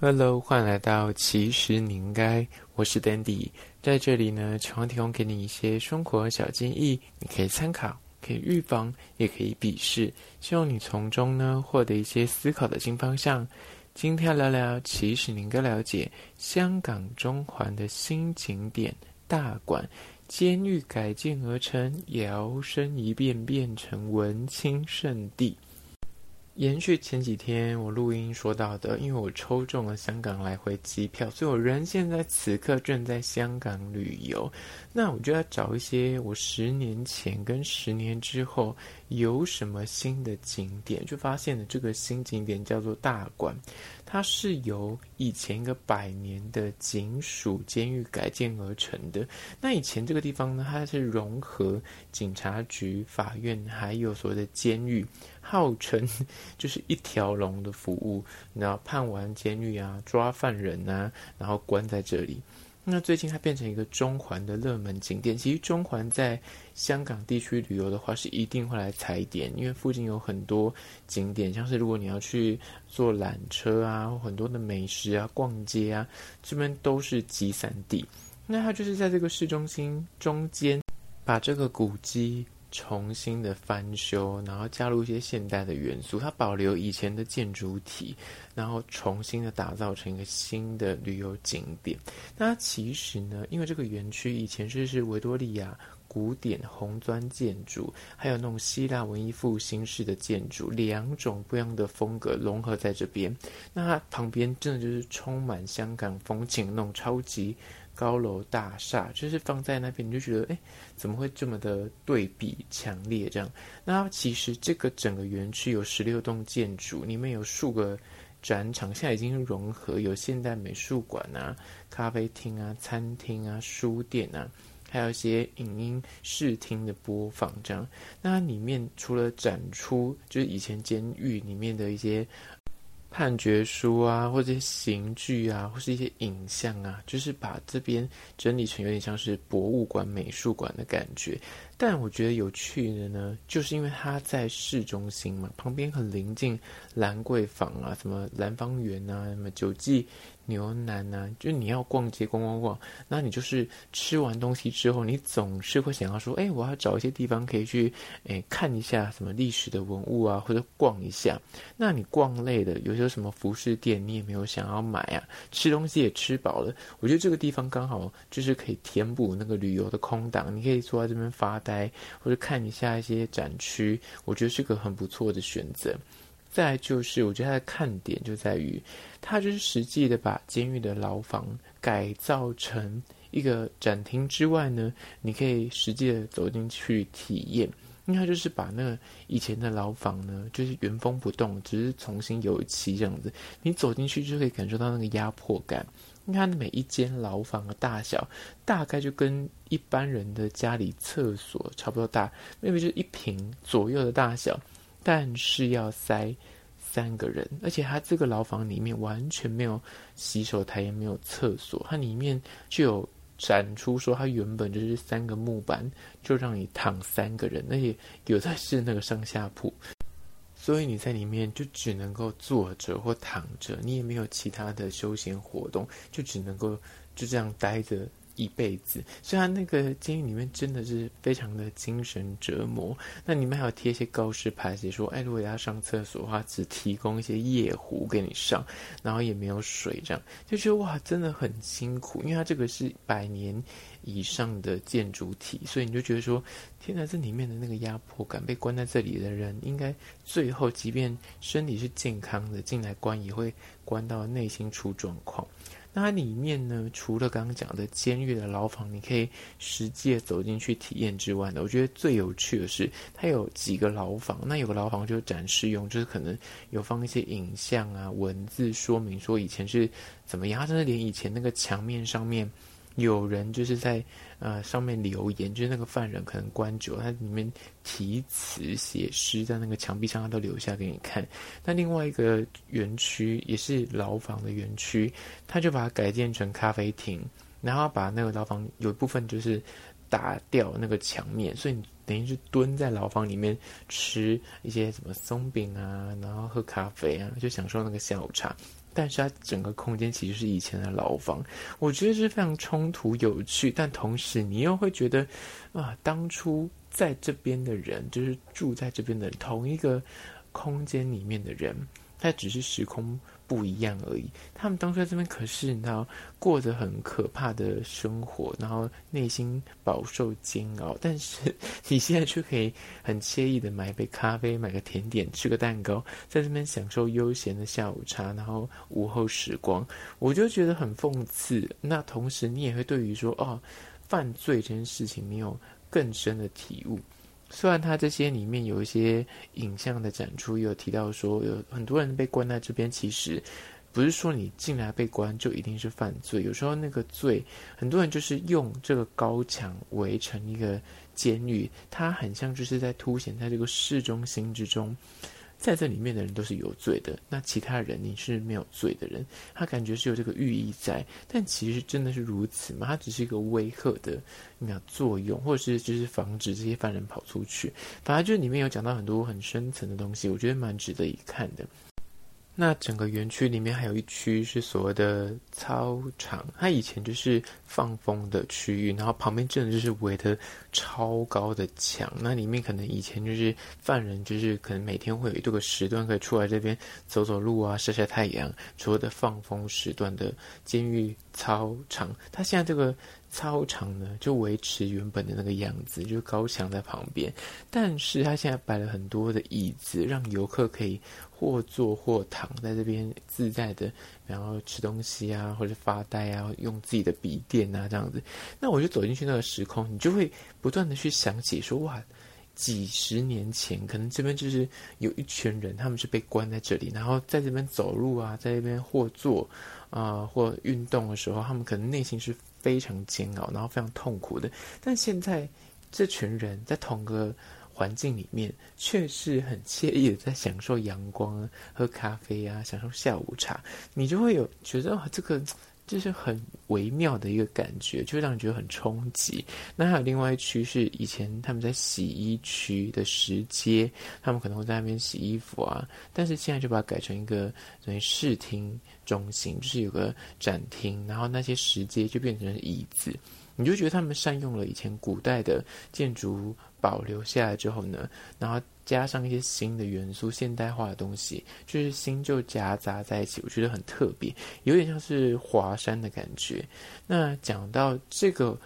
Hello，欢迎来到其实你应该，我是 Dandy，在这里呢，希望提供给你一些生活小建议，你可以参考，可以预防，也可以鄙视，希望你从中呢获得一些思考的新方向。今天聊聊，其实你应该了解香港中环的新景点大馆，监狱改建而成，摇身一变变成文青圣地。延续前几天我录音说到的，因为我抽中了香港来回机票，所以我人现在此刻正在香港旅游。那我就要找一些我十年前跟十年之后有什么新的景点，就发现了这个新景点叫做大馆，它是由以前一个百年的警署监狱改建而成的。那以前这个地方呢，它是融合警察局、法院还有所谓的监狱。号称 就是一条龙的服务，然后判完监狱啊，抓犯人啊，然后关在这里。那最近它变成一个中环的热门景点。其实中环在香港地区旅游的话，是一定会来踩点，因为附近有很多景点，像是如果你要去坐缆车啊，很多的美食啊，逛街啊，这边都是集散地。那它就是在这个市中心中间，把这个古迹。重新的翻修，然后加入一些现代的元素，它保留以前的建筑体，然后重新的打造成一个新的旅游景点。那其实呢，因为这个园区以前是是维多利亚古典红砖建筑，还有那种希腊文艺复兴式的建筑，两种不一样的风格融合在这边。那它旁边真的就是充满香港风情那种超级。高楼大厦就是放在那边，你就觉得，哎，怎么会这么的对比强烈？这样，那其实这个整个园区有十六栋建筑，里面有数个展场，现在已经融合，有现代美术馆啊、咖啡厅啊、餐厅啊、书店啊，还有一些影音视听的播放。这样，那里面除了展出，就是以前监狱里面的一些。判决书啊，或者刑具啊，或是一些影像啊，就是把这边整理成有点像是博物馆、美术馆的感觉。但我觉得有趣的呢，就是因为它在市中心嘛，旁边很临近兰桂坊啊，什么兰芳园啊，什么九记。牛腩呐、啊，就你要逛街逛逛逛，那你就是吃完东西之后，你总是会想要说，哎，我要找一些地方可以去，哎，看一下什么历史的文物啊，或者逛一下。那你逛累了，有些什么服饰店你也没有想要买啊，吃东西也吃饱了，我觉得这个地方刚好就是可以填补那个旅游的空档，你可以坐在这边发呆，或者看一下一些展区，我觉得是个很不错的选择。再就是，我觉得它的看点就在于，它就是实际的把监狱的牢房改造成一个展厅之外呢，你可以实际的走进去体验。因为它就是把那个以前的牢房呢，就是原封不动，只是重新油漆这样子，你走进去就可以感受到那个压迫感。因为它每一间牢房的大小，大概就跟一般人的家里厕所差不多大，maybe 就一平左右的大小。但是要塞三个人，而且他这个牢房里面完全没有洗手台，也没有厕所。它里面就有展出说，它原本就是三个木板，就让你躺三个人，而且有的是那个上下铺，所以你在里面就只能够坐着或躺着，你也没有其他的休闲活动，就只能够就这样待着。一辈子，虽然那个监狱里面真的是非常的精神折磨，那里面还有贴一些告示牌，写说，哎，如果要上厕所的话，只提供一些夜壶给你上，然后也没有水，这样就觉得哇，真的很辛苦，因为它这个是百年以上的建筑体，所以你就觉得说，天哪，这里面的那个压迫感，被关在这里的人，应该最后即便身体是健康的，进来关也会关到内心出状况。那它里面呢，除了刚刚讲的监狱的牢房，你可以实际走进去体验之外呢，我觉得最有趣的是，它有几个牢房。那有个牢房就展示用，就是可能有放一些影像啊、文字说明说以前是怎么样。它甚至连以前那个墙面上面。有人就是在呃上面留言，就是那个犯人可能关久了，他里面题词写诗在那个墙壁上，他都留下给你看。那另外一个园区也是牢房的园区，他就把它改建成咖啡厅，然后把那个牢房有一部分就是。打掉那个墙面，所以你等于是蹲在牢房里面吃一些什么松饼啊，然后喝咖啡啊，就享受那个下午茶。但是它整个空间其实是以前的牢房，我觉得是非常冲突有趣，但同时你又会觉得啊，当初在这边的人，就是住在这边的同一个空间里面的人，他只是时空不一样而已。他们当初在这边可是你知道过着很可怕的生活，然后内心饱受煎熬。但是你现在却可以很惬意的买一杯咖啡，买个甜点，吃个蛋糕，在这边享受悠闲的下午茶，然后午后时光。我就觉得很讽刺。那同时你也会对于说哦，犯罪这件事情，你有更深的体悟。虽然它这些里面有一些影像的展出，有提到说有很多人被关在这边，其实不是说你进来被关就一定是犯罪。有时候那个罪，很多人就是用这个高墙围成一个监狱，它很像就是在凸显在这个市中心之中。在这里面的人都是有罪的，那其他人你是没有罪的人，他感觉是有这个寓意在，但其实真的是如此吗？它只是一个威吓的那作用，或者是就是防止这些犯人跑出去。反正就是里面有讲到很多很深层的东西，我觉得蛮值得一看的。那整个园区里面还有一区是所谓的操场，它以前就是放风的区域，然后旁边真的就是围的超高的墙。那里面可能以前就是犯人，就是可能每天会有一个时段可以出来这边走走路啊，晒晒太阳，所谓的放风时段的监狱操场。它现在这个。操场呢，就维持原本的那个样子，就是高墙在旁边。但是他现在摆了很多的椅子，让游客可以或坐或躺在这边自在的，然后吃东西啊，或者发呆啊，用自己的笔电啊这样子。那我就走进去那个时空，你就会不断的去想起说，哇，几十年前可能这边就是有一群人，他们是被关在这里，然后在这边走路啊，在这边或坐啊、或运动的时候，他们可能内心是。非常煎熬，然后非常痛苦的。但现在这群人在同个环境里面，却是很惬意的在享受阳光、喝咖啡啊，享受下午茶。你就会有觉得哦，这个。就是很微妙的一个感觉，就让你觉得很冲击。那还有另外一区是以前他们在洗衣区的石阶，他们可能会在那边洗衣服啊，但是现在就把它改成一个等于视听中心，就是有个展厅，然后那些石阶就变成了椅子，你就觉得他们善用了以前古代的建筑保留下来之后呢，然后。加上一些新的元素，现代化的东西，就是新旧夹杂在一起，我觉得很特别，有点像是华山的感觉。那讲到这个。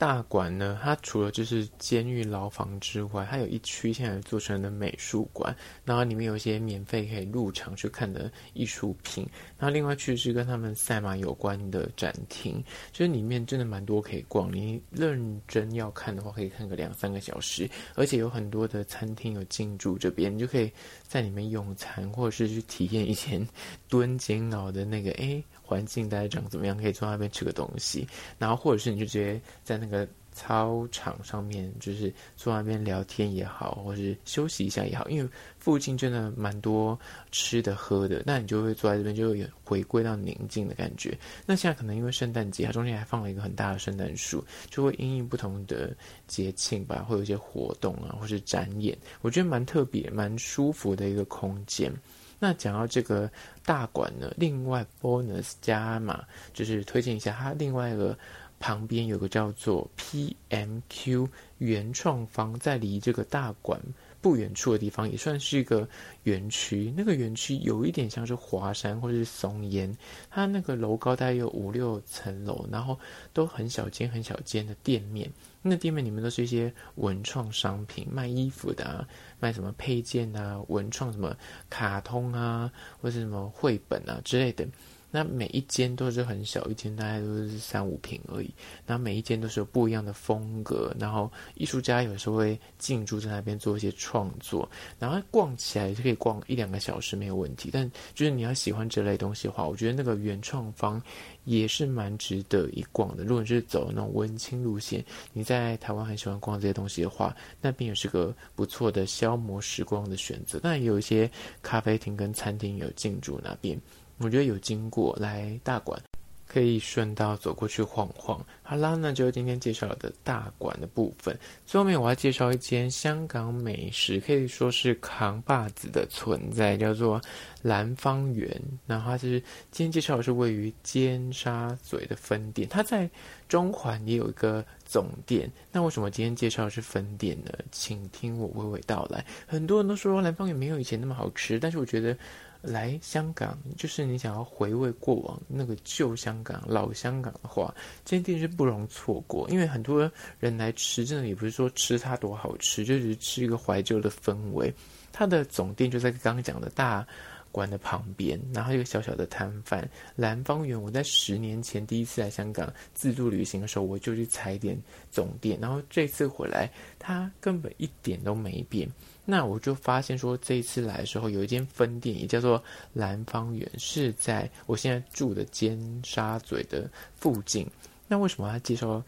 大馆呢，它除了就是监狱牢房之外，它有一区现在做成了美术馆，然后里面有一些免费可以入场去看的艺术品。然后另外一区是跟他们赛马有关的展厅，就是里面真的蛮多可以逛。你认真要看的话，可以看个两三个小时，而且有很多的餐厅有进驻这边，你就可以在里面用餐，或者是去体验以前蹲监 牢的那个诶环境大概长怎么样？可以坐那边吃个东西，然后或者是你就直接在那个操场上面，就是坐那边聊天也好，或是休息一下也好，因为附近真的蛮多吃的喝的，那你就会坐在这边，就会回归到宁静的感觉。那现在可能因为圣诞节，它中间还放了一个很大的圣诞树，就会因应不同的节庆吧，会有一些活动啊，或是展演，我觉得蛮特别、蛮舒服的一个空间。那讲到这个大馆呢，另外 bonus 加码就是推荐一下，它另外一个旁边有个叫做 PMQ 原创方，在离这个大馆不远处的地方，也算是一个园区。那个园区有一点像是华山或者是松烟，它那个楼高大概有五六层楼，然后都很小间很小间的店面。那店面里面都是一些文创商品，卖衣服的啊，卖什么配件啊，文创什么卡通啊，或是什么绘本啊之类的。那每一间都是很小，一间大概都是三五平而已。那每一间都是有不一样的风格，然后艺术家有时候会进驻在那边做一些创作。然后逛起来是可以逛一两个小时没有问题。但就是你要喜欢这类东西的话，我觉得那个原创方也是蛮值得一逛的。如果你是走那种文青路线，你在台湾很喜欢逛这些东西的话，那边也是个不错的消磨时光的选择。当然也有一些咖啡厅跟餐厅有进驻那边。我觉得有经过来大馆，可以顺道走过去晃晃。好啦，那就是今天介绍的大馆的部分。最后面我要介绍一间香港美食，可以说是扛把子的存在，叫做兰芳园。那它是今天介绍的是位于尖沙咀的分店，它在中环也有一个总店。那为什么今天介绍的是分店呢？请听我娓娓道来。很多人都说兰芳园没有以前那么好吃，但是我觉得。来香港，就是你想要回味过往那个旧香港、老香港的话，这间店是不容错过。因为很多人来吃，真的也不是说吃它多好吃，就是吃一个怀旧的氛围。它的总店就在刚刚讲的大馆的旁边，然后一个小小的摊贩。兰芳园，我在十年前第一次来香港自助旅行的时候，我就去踩点总店，然后这次回来，它根本一点都没变。那我就发现说，这一次来的时候，有一间分店也叫做兰芳园，是在我现在住的尖沙咀的附近。那为什么要介绍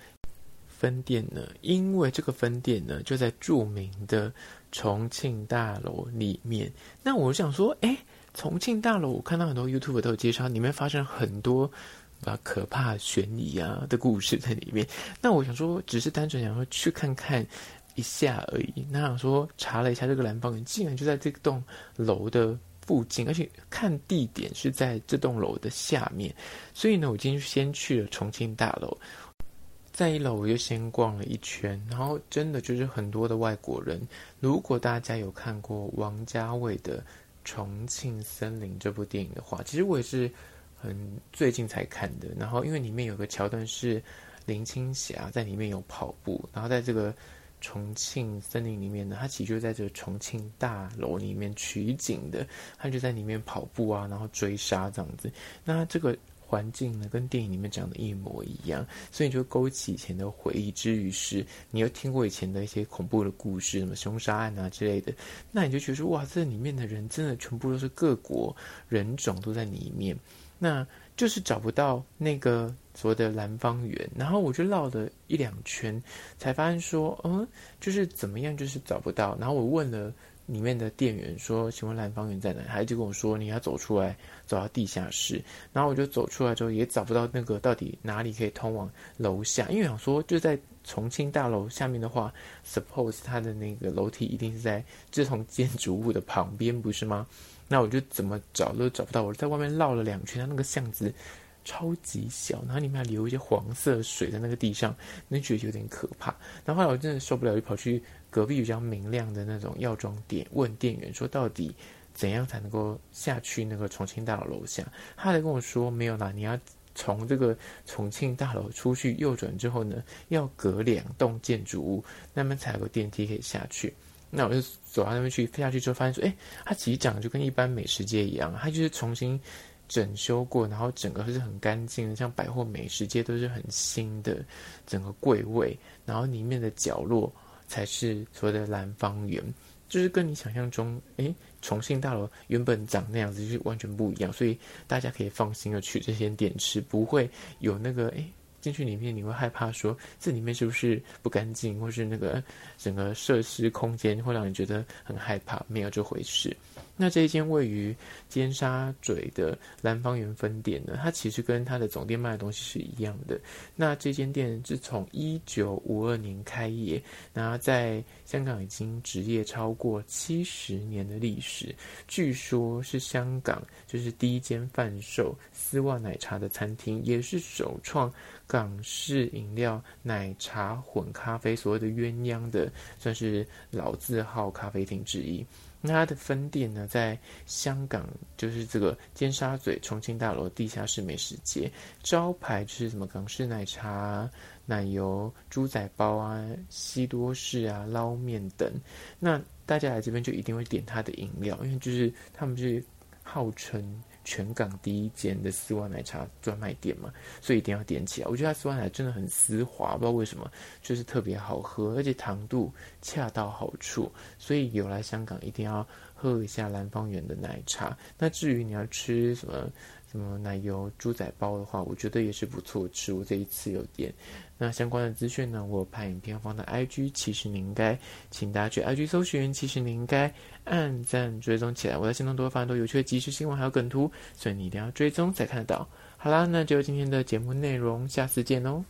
分店呢？因为这个分店呢，就在著名的重庆大楼里面。那我想说，哎，重庆大楼，我看到很多 YouTube 都有介绍，里面发生很多啊可怕悬疑啊的故事在里面。那我想说，只是单纯想说去看看。一下而已。那想说查了一下，这个兰芳园竟然就在这栋楼的附近，而且看地点是在这栋楼的下面。所以呢，我今天先去了重庆大楼，在一楼我就先逛了一圈，然后真的就是很多的外国人。如果大家有看过王家卫的《重庆森林》这部电影的话，其实我也是很最近才看的。然后因为里面有个桥段是林青霞在里面有跑步，然后在这个。重庆森林里面呢，他其实就在这个重庆大楼里面取景的，他就在里面跑步啊，然后追杀这样子。那这个环境呢，跟电影里面讲的一模一样，所以你就勾起以前的回忆。之余是，你又听过以前的一些恐怖的故事，什么凶杀案啊之类的，那你就觉得说，哇，这里面的人真的全部都是各国人种都在里面。那就是找不到那个所谓的兰芳园，然后我就绕了一两圈，才发现说，嗯，就是怎么样，就是找不到。然后我问了里面的店员说，请问兰芳园在哪？他就跟我说，你要走出来，走到地下室。然后我就走出来之后，也找不到那个到底哪里可以通往楼下，因为想说就在重庆大楼下面的话，suppose 它的那个楼梯一定是在这栋建筑物的旁边，不是吗？那我就怎么找都找不到，我在外面绕了两圈，它那个巷子超级小，然后里面还留一些黄色水在那个地上，那觉得有点可怕。然后后来我真的受不了，就跑去隔壁比较明亮的那种药妆店，问店员说到底怎样才能够下去那个重庆大楼楼下？他才跟我说没有啦，你要从这个重庆大楼出去右转之后呢，要隔两栋建筑物，那边才有个电梯可以下去。那我就走到那边去，飞下去之后发现说，哎，它其实长得就跟一般美食街一样，它就是重新整修过，然后整个是很干净的，像百货美食街都是很新的，整个柜位，然后里面的角落才是所谓的兰芳园，就是跟你想象中，哎，重庆大楼原本长那样子就是完全不一样，所以大家可以放心的去这些店吃，不会有那个哎。进去里面，你会害怕说这里面是不是不干净，或是那个整个设施空间会让你觉得很害怕？没有这回事。那这一间位于尖沙咀的兰芳园分店呢，它其实跟它的总店卖的东西是一样的。那这间店是从一九五二年开业，那在香港已经执业超过七十年的历史，据说是香港就是第一间贩售丝袜奶茶的餐厅，也是首创港式饮料奶茶混咖啡所谓的鸳鸯的，算是老字号咖啡厅之一。那它的分店呢，在香港就是这个尖沙咀重庆大楼地下室美食街，招牌就是什么港式奶茶、奶油猪仔包啊、西多士啊、捞面等。那大家来这边就一定会点他的饮料，因为就是他们就是号称。全港第一间的丝袜奶茶专卖店嘛，所以一定要点起来。我觉得它丝袜奶真的很丝滑，不知道为什么，就是特别好喝，而且糖度恰到好处，所以有来香港一定要喝一下兰芳园的奶茶。那至于你要吃什么？什么奶油猪仔包的话，我觉得也是不错吃。我这一次有点那相关的资讯呢，我拍影片方的 IG，其实你应该请大家去 IG 搜寻，其实你应该按赞追踪起来。我在行动都会发很多有趣的即时新闻还有梗图，所以你一定要追踪才看得到。好啦，那就今天的节目内容，下次见哦。